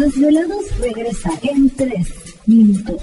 Los desvelados regresa en 3 minutos.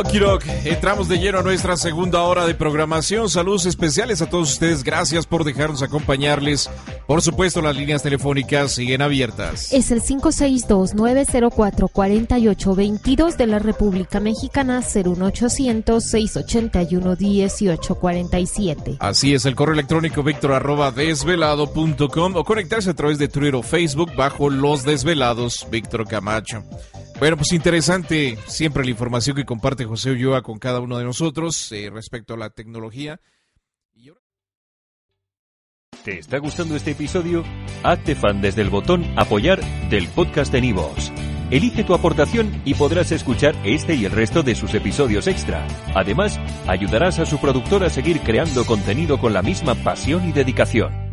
Okirok, entramos de lleno a nuestra segunda hora de programación. Saludos especiales a todos ustedes. Gracias por dejarnos acompañarles. Por supuesto, las líneas telefónicas siguen abiertas. Es el 562-904-4822 de la República Mexicana, 01800-681-1847. Así es, el correo electrónico víctor arroba desvelado.com o conectarse a través de Twitter o Facebook bajo Los Desvelados, Víctor Camacho. Bueno, pues interesante siempre la información que comparte José Ulloa con cada uno de nosotros eh, respecto a la tecnología. ¿Te está gustando este episodio? Hazte fan desde el botón Apoyar del podcast de Nivos. Elige tu aportación y podrás escuchar este y el resto de sus episodios extra. Además, ayudarás a su productor a seguir creando contenido con la misma pasión y dedicación.